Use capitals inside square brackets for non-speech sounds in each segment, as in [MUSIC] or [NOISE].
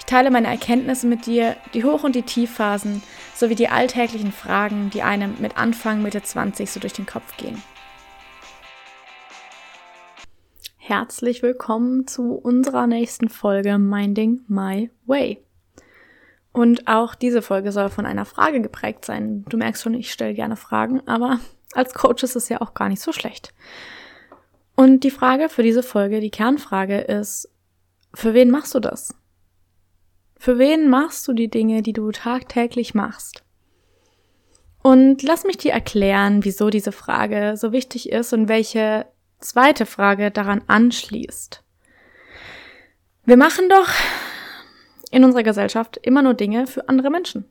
Ich teile meine Erkenntnisse mit dir, die Hoch- und die Tiefphasen, sowie die alltäglichen Fragen, die einem mit Anfang, Mitte 20 so durch den Kopf gehen. Herzlich willkommen zu unserer nächsten Folge Minding My Way. Und auch diese Folge soll von einer Frage geprägt sein. Du merkst schon, ich stelle gerne Fragen, aber als Coach ist es ja auch gar nicht so schlecht. Und die Frage für diese Folge, die Kernfrage ist, für wen machst du das? Für wen machst du die Dinge, die du tagtäglich machst? Und lass mich dir erklären, wieso diese Frage so wichtig ist und welche zweite Frage daran anschließt. Wir machen doch in unserer Gesellschaft immer nur Dinge für andere Menschen.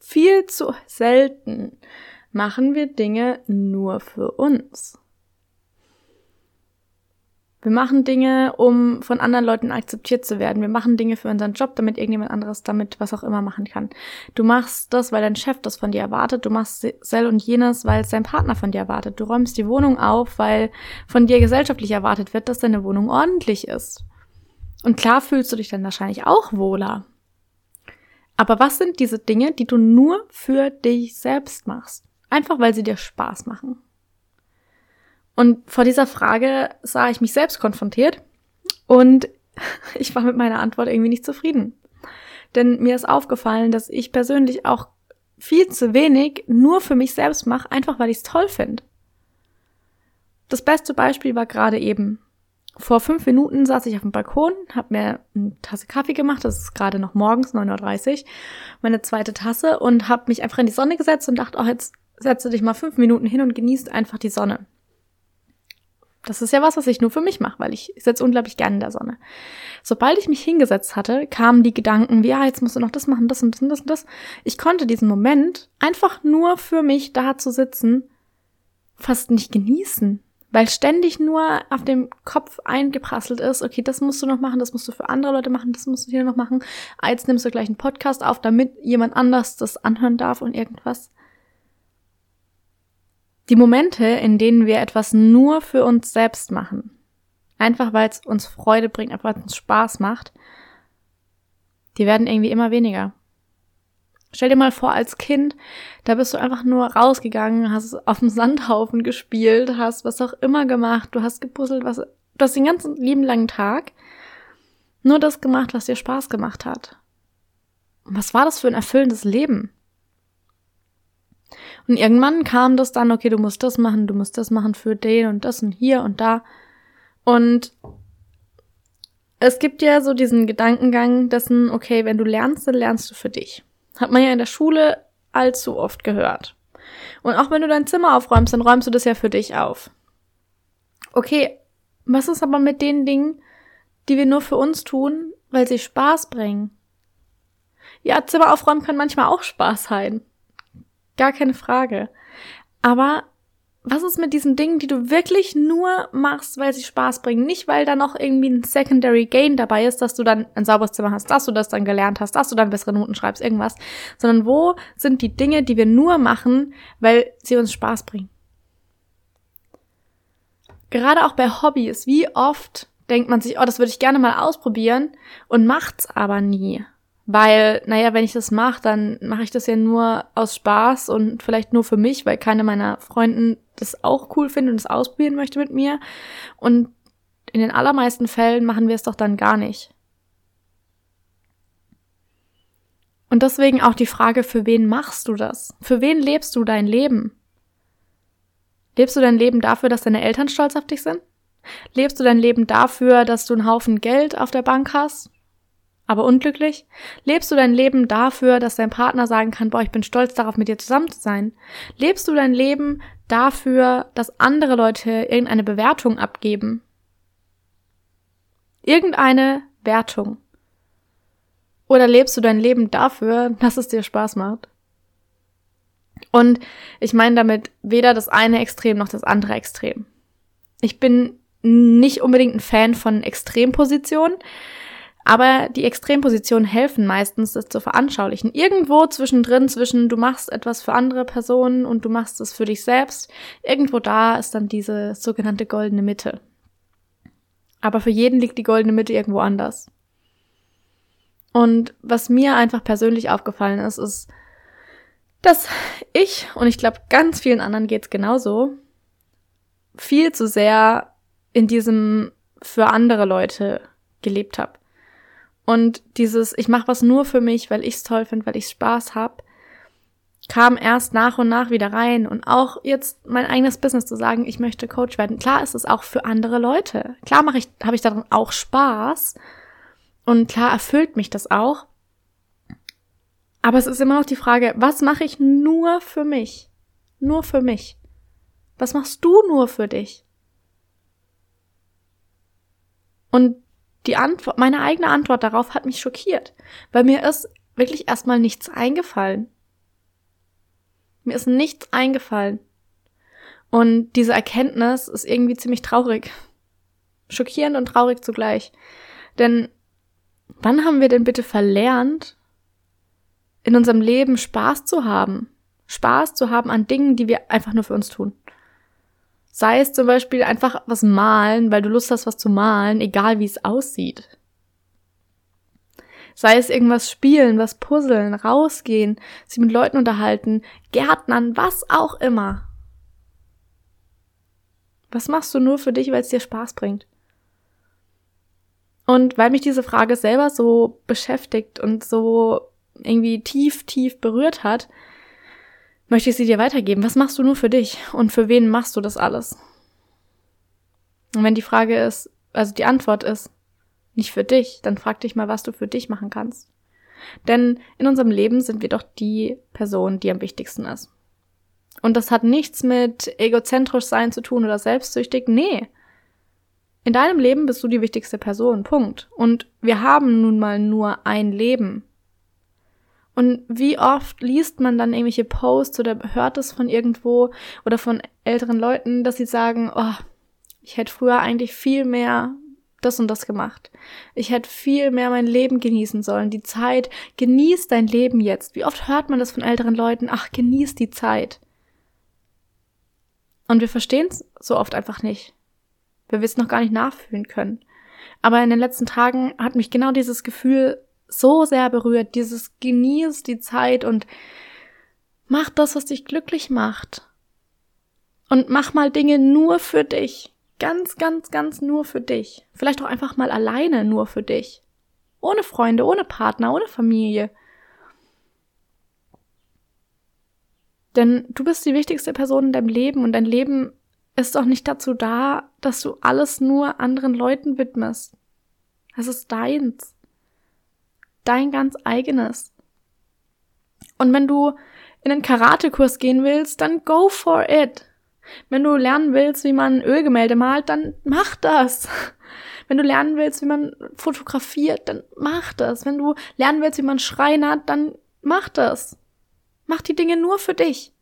Viel zu selten machen wir Dinge nur für uns. Wir machen Dinge, um von anderen Leuten akzeptiert zu werden. Wir machen Dinge für unseren Job, damit irgendjemand anderes damit was auch immer machen kann. Du machst das, weil dein Chef das von dir erwartet. Du machst sel und jenes, weil es dein Partner von dir erwartet. Du räumst die Wohnung auf, weil von dir gesellschaftlich erwartet wird, dass deine Wohnung ordentlich ist. Und klar fühlst du dich dann wahrscheinlich auch wohler. Aber was sind diese Dinge, die du nur für dich selbst machst? Einfach weil sie dir Spaß machen. Und vor dieser Frage sah ich mich selbst konfrontiert und [LAUGHS] ich war mit meiner Antwort irgendwie nicht zufrieden. Denn mir ist aufgefallen, dass ich persönlich auch viel zu wenig nur für mich selbst mache, einfach weil ich es toll finde. Das beste Beispiel war gerade eben. Vor fünf Minuten saß ich auf dem Balkon, habe mir eine Tasse Kaffee gemacht, das ist gerade noch morgens, 9.30 Uhr, meine zweite Tasse und habe mich einfach in die Sonne gesetzt und dachte, oh, jetzt setze dich mal fünf Minuten hin und genießt einfach die Sonne. Das ist ja was, was ich nur für mich mache, weil ich sitze unglaublich gerne in der Sonne. Sobald ich mich hingesetzt hatte, kamen die Gedanken, wie, ja, jetzt musst du noch das machen, das und das und das und das. Ich konnte diesen Moment einfach nur für mich da zu sitzen fast nicht genießen, weil ständig nur auf dem Kopf eingeprasselt ist, okay, das musst du noch machen, das musst du für andere Leute machen, das musst du hier noch machen. Ah, jetzt nimmst du gleich einen Podcast auf, damit jemand anders das anhören darf und irgendwas. Die Momente, in denen wir etwas nur für uns selbst machen, einfach weil es uns Freude bringt, einfach weil es uns Spaß macht, die werden irgendwie immer weniger. Stell dir mal vor, als Kind, da bist du einfach nur rausgegangen, hast auf dem Sandhaufen gespielt, hast was auch immer gemacht, du hast gepuzzelt, was, du hast den ganzen lieben langen Tag nur das gemacht, was dir Spaß gemacht hat. Und was war das für ein erfüllendes Leben? Und irgendwann kam das dann, okay, du musst das machen, du musst das machen für den und das und hier und da. Und es gibt ja so diesen Gedankengang dessen, okay, wenn du lernst, dann lernst du für dich. Hat man ja in der Schule allzu oft gehört. Und auch wenn du dein Zimmer aufräumst, dann räumst du das ja für dich auf. Okay, was ist aber mit den Dingen, die wir nur für uns tun, weil sie Spaß bringen? Ja, Zimmer aufräumen kann manchmal auch Spaß sein. Gar keine Frage. Aber was ist mit diesen Dingen, die du wirklich nur machst, weil sie Spaß bringen? Nicht, weil da noch irgendwie ein Secondary Gain dabei ist, dass du dann ein sauberes Zimmer hast, dass du das dann gelernt hast, dass du dann bessere Noten schreibst, irgendwas. Sondern wo sind die Dinge, die wir nur machen, weil sie uns Spaß bringen? Gerade auch bei Hobbys, wie oft denkt man sich, oh, das würde ich gerne mal ausprobieren und macht's aber nie. Weil, naja, wenn ich das mache, dann mache ich das ja nur aus Spaß und vielleicht nur für mich, weil keine meiner Freunden das auch cool findet und es ausprobieren möchte mit mir. Und in den allermeisten Fällen machen wir es doch dann gar nicht. Und deswegen auch die Frage, für wen machst du das? Für wen lebst du dein Leben? Lebst du dein Leben dafür, dass deine Eltern stolz auf dich sind? Lebst du dein Leben dafür, dass du einen Haufen Geld auf der Bank hast? Aber unglücklich? Lebst du dein Leben dafür, dass dein Partner sagen kann, boah, ich bin stolz darauf, mit dir zusammen zu sein? Lebst du dein Leben dafür, dass andere Leute irgendeine Bewertung abgeben? Irgendeine Wertung. Oder lebst du dein Leben dafür, dass es dir Spaß macht? Und ich meine damit weder das eine Extrem noch das andere Extrem. Ich bin nicht unbedingt ein Fan von Extrempositionen, aber die Extrempositionen helfen meistens, das zu veranschaulichen. Irgendwo zwischendrin, zwischen du machst etwas für andere Personen und du machst es für dich selbst, irgendwo da ist dann diese sogenannte goldene Mitte. Aber für jeden liegt die goldene Mitte irgendwo anders. Und was mir einfach persönlich aufgefallen ist, ist, dass ich, und ich glaube, ganz vielen anderen geht's genauso, viel zu sehr in diesem für andere Leute gelebt habe. Und dieses, ich mache was nur für mich, weil ich's toll finde, weil ich Spaß hab, kam erst nach und nach wieder rein. Und auch jetzt mein eigenes Business zu sagen, ich möchte Coach werden. Klar ist es auch für andere Leute. Klar mache ich, habe ich daran auch Spaß. Und klar erfüllt mich das auch. Aber es ist immer noch die Frage, was mache ich nur für mich? Nur für mich. Was machst du nur für dich? Und die Antwort, meine eigene Antwort darauf hat mich schockiert, weil mir ist wirklich erstmal nichts eingefallen. Mir ist nichts eingefallen. Und diese Erkenntnis ist irgendwie ziemlich traurig. Schockierend und traurig zugleich. Denn wann haben wir denn bitte verlernt, in unserem Leben Spaß zu haben? Spaß zu haben an Dingen, die wir einfach nur für uns tun. Sei es zum Beispiel einfach was malen, weil du Lust hast, was zu malen, egal wie es aussieht. Sei es irgendwas spielen, was puzzeln, rausgehen, sich mit Leuten unterhalten, Gärtnern, was auch immer. Was machst du nur für dich, weil es dir Spaß bringt? Und weil mich diese Frage selber so beschäftigt und so irgendwie tief, tief berührt hat, möchte ich sie dir weitergeben. Was machst du nur für dich und für wen machst du das alles? Und wenn die Frage ist, also die Antwort ist, nicht für dich, dann frag dich mal, was du für dich machen kannst. Denn in unserem Leben sind wir doch die Person, die am wichtigsten ist. Und das hat nichts mit egozentrisch sein zu tun oder selbstsüchtig. Nee. In deinem Leben bist du die wichtigste Person. Punkt. Und wir haben nun mal nur ein Leben. Und wie oft liest man dann irgendwelche Posts oder hört es von irgendwo oder von älteren Leuten, dass sie sagen, oh, ich hätte früher eigentlich viel mehr das und das gemacht. Ich hätte viel mehr mein Leben genießen sollen. Die Zeit, genieß dein Leben jetzt. Wie oft hört man das von älteren Leuten? Ach, genieß die Zeit. Und wir verstehen es so oft einfach nicht. Weil wir es noch gar nicht nachfühlen können. Aber in den letzten Tagen hat mich genau dieses Gefühl so sehr berührt, dieses genieß die Zeit und mach das, was dich glücklich macht. Und mach mal Dinge nur für dich. Ganz, ganz, ganz nur für dich. Vielleicht auch einfach mal alleine nur für dich. Ohne Freunde, ohne Partner, ohne Familie. Denn du bist die wichtigste Person in deinem Leben und dein Leben ist doch nicht dazu da, dass du alles nur anderen Leuten widmest. Es ist deins dein ganz eigenes. Und wenn du in einen Karatekurs gehen willst, dann go for it. Wenn du lernen willst, wie man Ölgemälde malt, dann mach das. [LAUGHS] Wenn du lernen willst, wie man fotografiert, dann mach das. Wenn du lernen willst, wie man schreinert, dann mach das. Mach die Dinge nur für dich.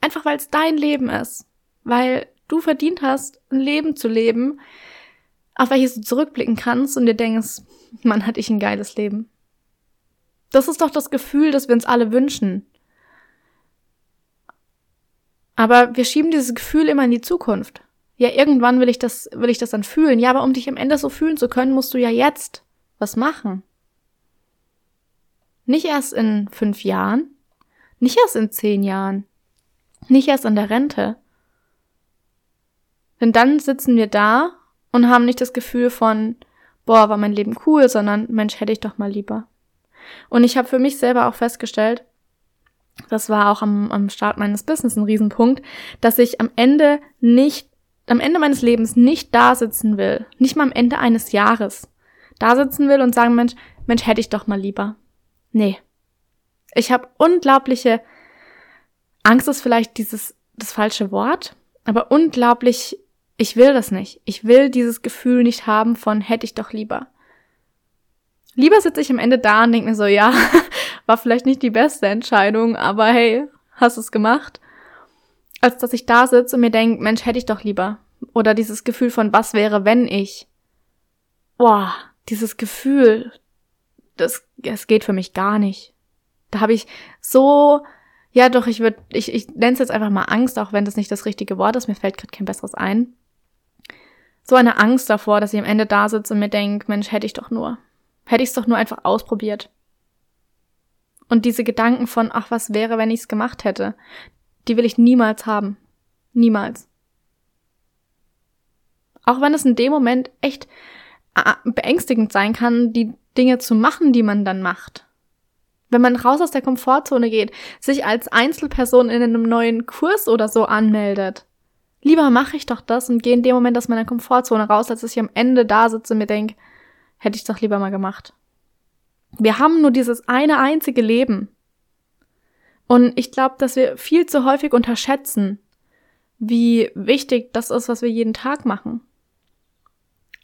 Einfach weil es dein Leben ist. Weil du verdient hast, ein Leben zu leben, auf welches du zurückblicken kannst und dir denkst, man hat ich ein geiles Leben. Das ist doch das Gefühl, das wir uns alle wünschen. Aber wir schieben dieses Gefühl immer in die Zukunft. Ja, irgendwann will ich das, will ich das dann fühlen. Ja, aber um dich am Ende so fühlen zu können, musst du ja jetzt was machen. Nicht erst in fünf Jahren, nicht erst in zehn Jahren, nicht erst an der Rente. Denn dann sitzen wir da und haben nicht das Gefühl von, boah, war mein Leben cool, sondern Mensch, hätte ich doch mal lieber. Und ich habe für mich selber auch festgestellt, das war auch am, am Start meines Business ein Riesenpunkt, dass ich am Ende nicht, am Ende meines Lebens nicht da sitzen will, nicht mal am Ende eines Jahres, da sitzen will und sagen, Mensch, Mensch, hätte ich doch mal lieber. Nee. Ich habe unglaubliche Angst ist vielleicht dieses das falsche Wort, aber unglaublich ich will das nicht. Ich will dieses Gefühl nicht haben von hätte ich doch lieber. Lieber sitze ich am Ende da und denke mir so, ja, [LAUGHS] war vielleicht nicht die beste Entscheidung, aber hey, hast es gemacht, als dass ich da sitze und mir denke, Mensch, hätte ich doch lieber. Oder dieses Gefühl von, was wäre, wenn ich. Boah, dieses Gefühl, das, das geht für mich gar nicht. Da habe ich so, ja doch, ich würde, ich, ich nenne es jetzt einfach mal Angst, auch wenn das nicht das richtige Wort ist, mir fällt gerade kein besseres ein. So eine Angst davor, dass ich am Ende da sitze und mir denke, Mensch, hätte ich doch nur. Hätte ich es doch nur einfach ausprobiert. Und diese Gedanken von, ach, was wäre, wenn ich es gemacht hätte, die will ich niemals haben. Niemals. Auch wenn es in dem Moment echt beängstigend sein kann, die Dinge zu machen, die man dann macht. Wenn man raus aus der Komfortzone geht, sich als Einzelperson in einem neuen Kurs oder so anmeldet. Lieber mache ich doch das und gehe in dem Moment aus meiner Komfortzone raus, als dass ich am Ende da sitze und mir denke, hätte ich doch lieber mal gemacht. Wir haben nur dieses eine einzige Leben. Und ich glaube, dass wir viel zu häufig unterschätzen, wie wichtig das ist, was wir jeden Tag machen.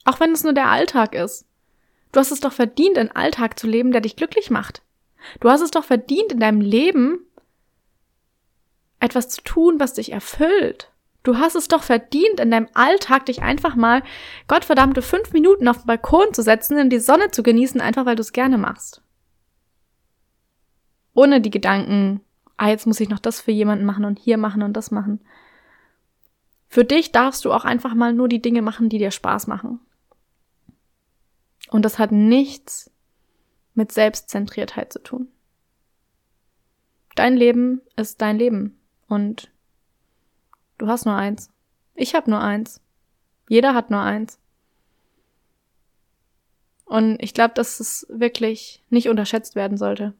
Auch wenn es nur der Alltag ist. Du hast es doch verdient, einen Alltag zu leben, der dich glücklich macht. Du hast es doch verdient, in deinem Leben etwas zu tun, was dich erfüllt. Du hast es doch verdient, in deinem Alltag dich einfach mal gottverdammte fünf Minuten auf den Balkon zu setzen, in die Sonne zu genießen, einfach weil du es gerne machst. Ohne die Gedanken, ah, jetzt muss ich noch das für jemanden machen und hier machen und das machen. Für dich darfst du auch einfach mal nur die Dinge machen, die dir Spaß machen. Und das hat nichts mit Selbstzentriertheit zu tun. Dein Leben ist dein Leben und du hast nur eins. Ich habe nur eins. Jeder hat nur eins. Und ich glaube, dass es wirklich nicht unterschätzt werden sollte.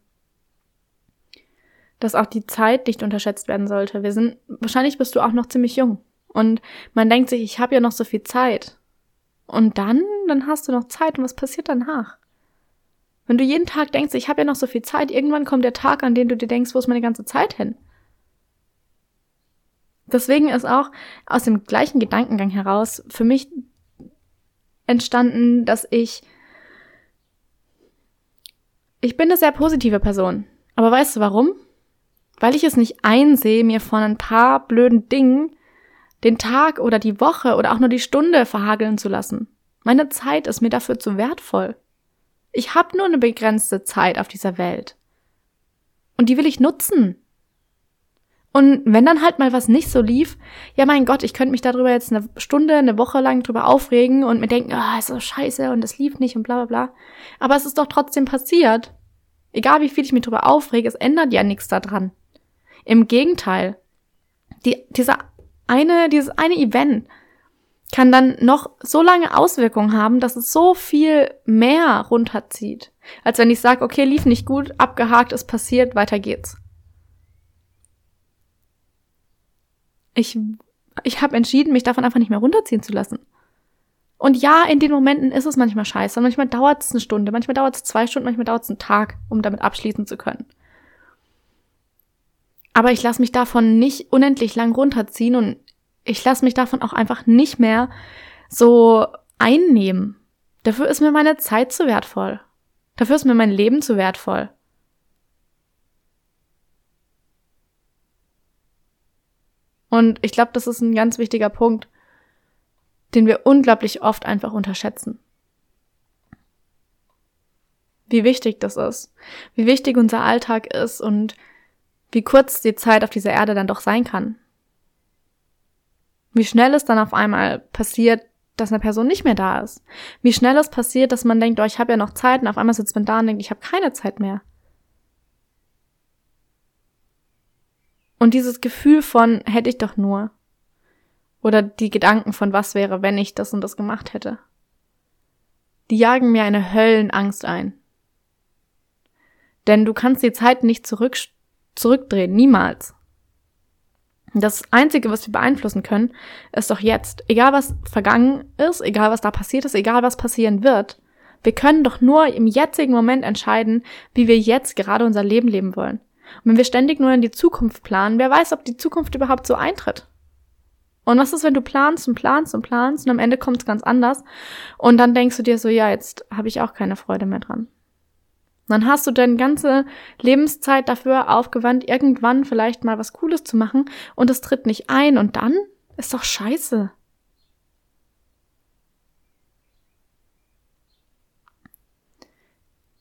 Dass auch die Zeit nicht unterschätzt werden sollte. Wir sind, wahrscheinlich bist du auch noch ziemlich jung. Und man denkt sich, ich habe ja noch so viel Zeit. Und dann, dann hast du noch Zeit und was passiert danach? Wenn du jeden Tag denkst, ich habe ja noch so viel Zeit, irgendwann kommt der Tag, an dem du dir denkst, wo ist meine ganze Zeit hin? Deswegen ist auch aus dem gleichen Gedankengang heraus für mich entstanden, dass ich ich bin eine sehr positive Person. Aber weißt du warum? Weil ich es nicht einsehe, mir von ein paar blöden Dingen den Tag oder die Woche oder auch nur die Stunde verhageln zu lassen. Meine Zeit ist mir dafür zu wertvoll. Ich habe nur eine begrenzte Zeit auf dieser Welt. Und die will ich nutzen. Und wenn dann halt mal was nicht so lief, ja mein Gott, ich könnte mich darüber jetzt eine Stunde, eine Woche lang drüber aufregen und mir denken, ah, oh, ist so scheiße und es lief nicht und bla bla bla. Aber es ist doch trotzdem passiert. Egal wie viel ich mich drüber aufrege, es ändert ja nichts daran. Im Gegenteil. Die, dieser eine, dieses eine Event kann dann noch so lange Auswirkungen haben, dass es so viel mehr runterzieht, als wenn ich sage, okay, lief nicht gut, abgehakt, ist passiert, weiter geht's. Ich, ich habe entschieden, mich davon einfach nicht mehr runterziehen zu lassen. Und ja, in den Momenten ist es manchmal scheiße. Manchmal dauert es eine Stunde, manchmal dauert es zwei Stunden, manchmal dauert es einen Tag, um damit abschließen zu können. Aber ich lasse mich davon nicht unendlich lang runterziehen und ich lasse mich davon auch einfach nicht mehr so einnehmen. Dafür ist mir meine Zeit zu wertvoll. Dafür ist mir mein Leben zu wertvoll. Und ich glaube, das ist ein ganz wichtiger Punkt, den wir unglaublich oft einfach unterschätzen. Wie wichtig das ist, wie wichtig unser Alltag ist und wie kurz die Zeit auf dieser Erde dann doch sein kann. Wie schnell es dann auf einmal passiert, dass eine Person nicht mehr da ist. Wie schnell es passiert, dass man denkt, oh, ich habe ja noch Zeit und auf einmal sitzt man da und denkt, ich habe keine Zeit mehr. Und dieses Gefühl von hätte ich doch nur. Oder die Gedanken von was wäre, wenn ich das und das gemacht hätte. Die jagen mir eine Höllenangst ein. Denn du kannst die Zeit nicht zurück, zurückdrehen, niemals. Das Einzige, was wir beeinflussen können, ist doch jetzt. Egal was vergangen ist, egal was da passiert ist, egal was passieren wird. Wir können doch nur im jetzigen Moment entscheiden, wie wir jetzt gerade unser Leben leben wollen. Und wenn wir ständig nur in die Zukunft planen, wer weiß, ob die Zukunft überhaupt so eintritt. Und was ist, wenn du planst und planst und planst und am Ende kommt es ganz anders und dann denkst du dir so, ja, jetzt habe ich auch keine Freude mehr dran. dann hast du deine ganze Lebenszeit dafür aufgewandt, irgendwann vielleicht mal was Cooles zu machen und es tritt nicht ein und dann ist doch scheiße.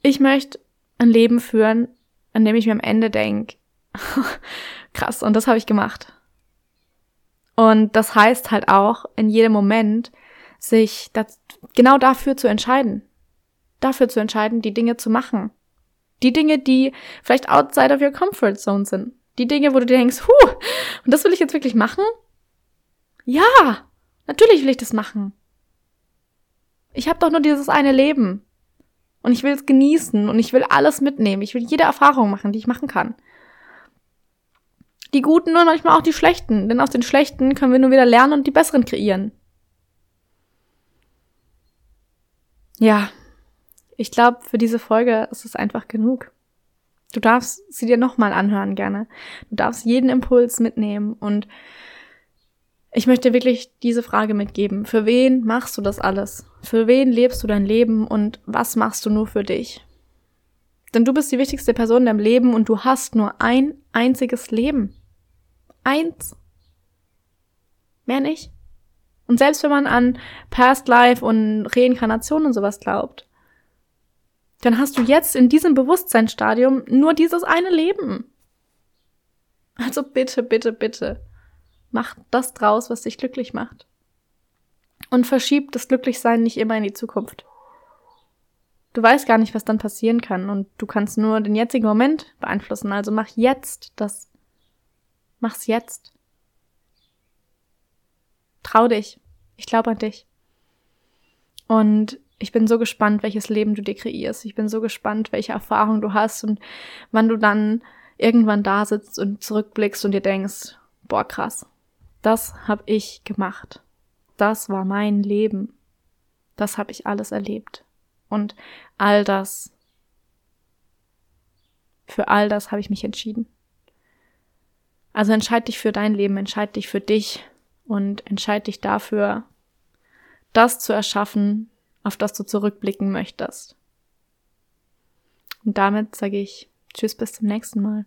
Ich möchte ein Leben führen, an dem ich mir am Ende denke, [LAUGHS] krass, und das habe ich gemacht. Und das heißt halt auch, in jedem Moment sich das, genau dafür zu entscheiden. Dafür zu entscheiden, die Dinge zu machen. Die Dinge, die vielleicht outside of your comfort zone sind. Die Dinge, wo du dir denkst, huh, und das will ich jetzt wirklich machen? Ja, natürlich will ich das machen. Ich habe doch nur dieses eine Leben. Und ich will es genießen und ich will alles mitnehmen. Ich will jede Erfahrung machen, die ich machen kann. Die guten und manchmal auch die schlechten, denn aus den schlechten können wir nur wieder lernen und die besseren kreieren. Ja, ich glaube, für diese Folge ist es einfach genug. Du darfst sie dir nochmal anhören gerne. Du darfst jeden Impuls mitnehmen und ich möchte wirklich diese Frage mitgeben. Für wen machst du das alles? Für wen lebst du dein Leben und was machst du nur für dich? Denn du bist die wichtigste Person in deinem Leben und du hast nur ein einziges Leben. Eins. Mehr nicht. Und selbst wenn man an Past Life und Reinkarnation und sowas glaubt, dann hast du jetzt in diesem Bewusstseinsstadium nur dieses eine Leben. Also bitte, bitte, bitte, mach das draus, was dich glücklich macht. Und verschieb das Glücklichsein nicht immer in die Zukunft. Du weißt gar nicht, was dann passieren kann und du kannst nur den jetzigen Moment beeinflussen. Also mach jetzt das. Mach's jetzt. Trau dich. Ich glaube an dich. Und ich bin so gespannt, welches Leben du dir kreierst. Ich bin so gespannt, welche Erfahrungen du hast und wann du dann irgendwann da sitzt und zurückblickst und dir denkst, boah, krass, das habe ich gemacht. Das war mein Leben. Das habe ich alles erlebt. Und all das, für all das habe ich mich entschieden. Also entscheid dich für dein Leben, entscheid dich für dich und entscheid dich dafür, das zu erschaffen, auf das du zurückblicken möchtest. Und damit sage ich Tschüss bis zum nächsten Mal.